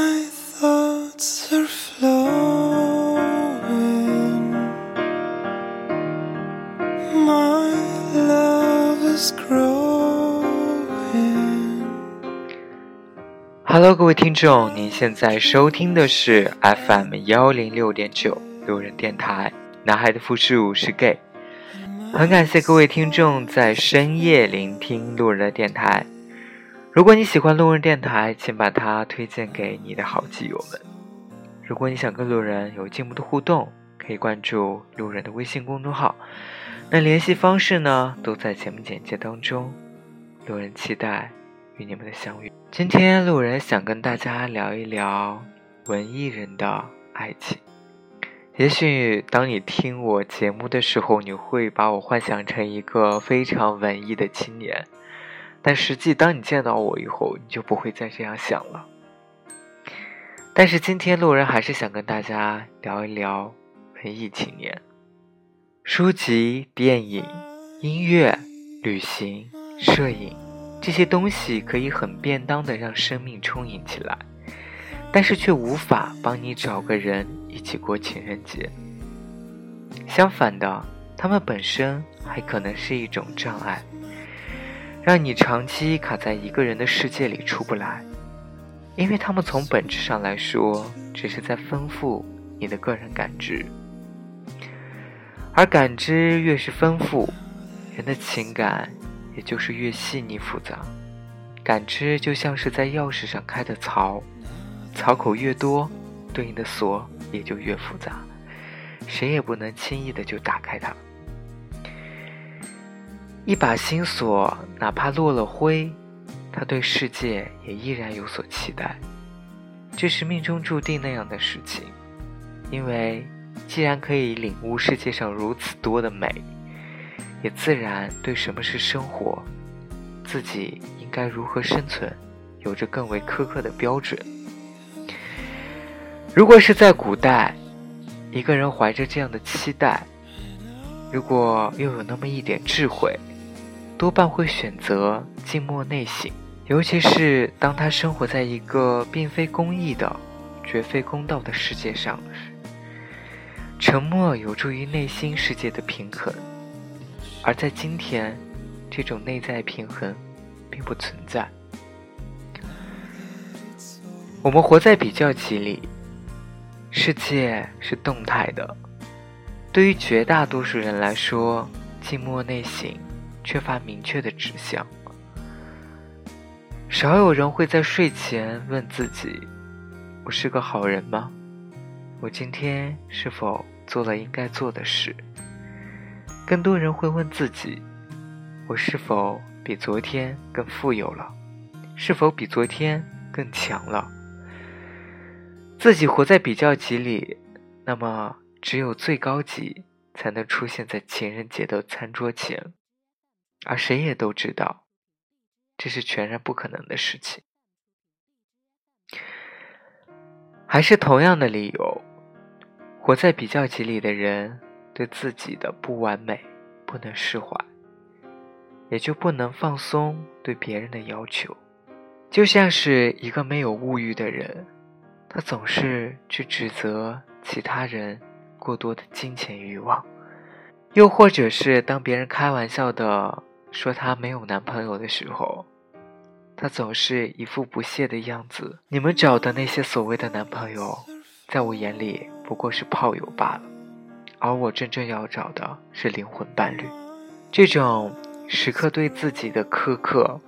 my thoughts are hello 各位听众，您现在收听的是 FM 幺零六点九路人电台，男孩的复制是 gay 很感谢各位听众在深夜聆听路人的电台。如果你喜欢路人电台，请把它推荐给你的好基友们。如果你想跟路人有进一步的互动，可以关注路人的微信公众号。那联系方式呢，都在节目简介当中。路人期待与你们的相遇。今天路人想跟大家聊一聊文艺人的爱情。也许当你听我节目的时候，你会把我幻想成一个非常文艺的青年，但实际当你见到我以后，你就不会再这样想了。但是今天路人还是想跟大家聊一聊文艺青年。书籍、电影、音乐、旅行、摄影。这些东西可以很便当的让生命充盈起来，但是却无法帮你找个人一起过情人节。相反的，他们本身还可能是一种障碍，让你长期卡在一个人的世界里出不来。因为他们从本质上来说，只是在丰富你的个人感知，而感知越是丰富，人的情感。也就是越细腻复杂，感知就像是在钥匙上开的槽，槽口越多，对应的锁也就越复杂，谁也不能轻易的就打开它。一把新锁，哪怕落了灰，他对世界也依然有所期待，这是命中注定那样的事情。因为既然可以领悟世界上如此多的美。也自然对什么是生活，自己应该如何生存，有着更为苛刻的标准。如果是在古代，一个人怀着这样的期待，如果又有那么一点智慧，多半会选择静默内省。尤其是当他生活在一个并非公义的、绝非公道的世界上，沉默有助于内心世界的平衡。而在今天，这种内在平衡并不存在。我们活在比较级里，世界是动态的。对于绝大多数人来说，静默内省缺乏明确的指向。少有人会在睡前问自己：“我是个好人吗？我今天是否做了应该做的事？”更多人会问自己：我是否比昨天更富有了？是否比昨天更强了？自己活在比较级里，那么只有最高级才能出现在情人节的餐桌前，而谁也都知道，这是全然不可能的事情。还是同样的理由，活在比较级里的人。对自己的不完美不能释怀，也就不能放松对别人的要求。就像是一个没有物欲的人，他总是去指责其他人过多的金钱欲望，又或者是当别人开玩笑的说她没有男朋友的时候，她总是一副不屑的样子。你们找的那些所谓的男朋友，在我眼里不过是炮友罢了。而我真正要找的是灵魂伴侣，这种时刻对自己的苛刻，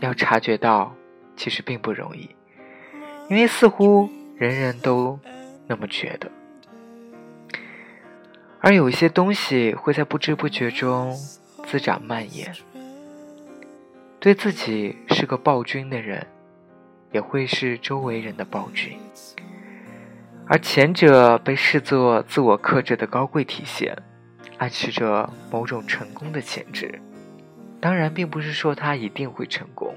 要察觉到其实并不容易，因为似乎人人都那么觉得。而有一些东西会在不知不觉中滋长蔓延，对自己是个暴君的人，也会是周围人的暴君。而前者被视作自我克制的高贵体现，暗示着某种成功的潜质。当然，并不是说他一定会成功，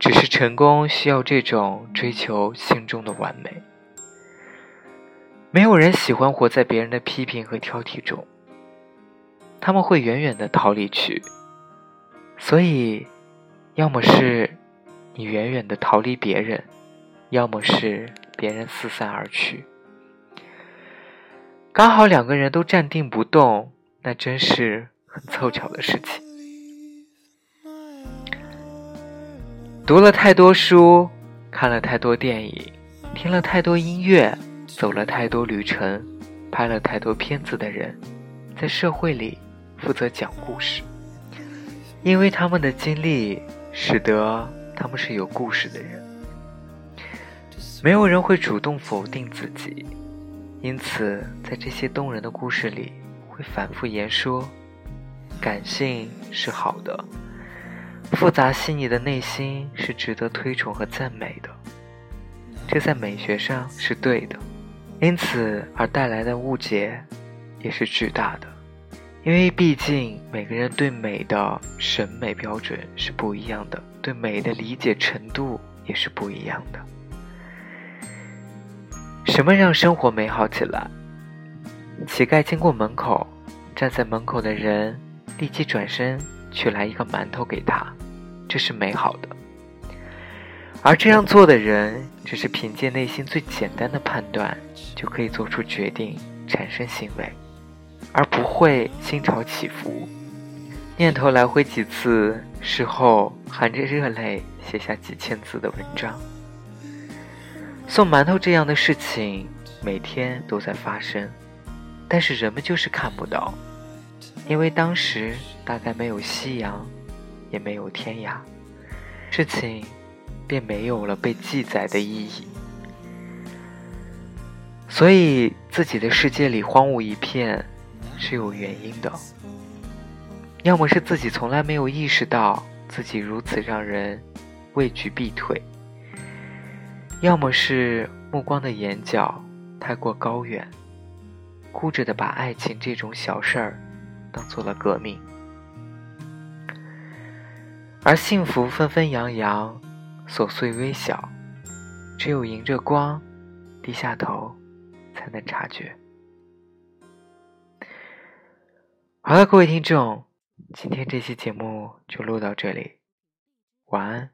只是成功需要这种追求心中的完美。没有人喜欢活在别人的批评和挑剔中，他们会远远的逃离去。所以，要么是你远远的逃离别人，要么是别人四散而去。刚好两个人都站定不动，那真是很凑巧的事情。读了太多书，看了太多电影，听了太多音乐，走了太多旅程，拍了太多片子的人，在社会里负责讲故事，因为他们的经历，使得他们是有故事的人。没有人会主动否定自己，因此在这些动人的故事里，会反复言说：感性是好的。复杂细腻的内心是值得推崇和赞美的，这在美学上是对的，因此而带来的误解也是巨大的，因为毕竟每个人对美的审美标准是不一样的，对美的理解程度也是不一样的。什么让生活美好起来？乞丐经过门口，站在门口的人立即转身取来一个馒头给他。这是美好的，而这样做的人只是凭借内心最简单的判断就可以做出决定、产生行为，而不会心潮起伏，念头来回几次，事后含着热泪写下几千字的文章。送馒头这样的事情每天都在发生，但是人们就是看不到，因为当时大概没有夕阳。也没有天涯，事情便没有了被记载的意义。所以自己的世界里荒芜一片是有原因的，要么是自己从来没有意识到自己如此让人畏惧避退，要么是目光的眼角太过高远，固执的把爱情这种小事儿当做了革命。而幸福纷纷扬扬，琐碎微小，只有迎着光，低下头，才能察觉。好了，各位听众，今天这期节目就录到这里，晚安。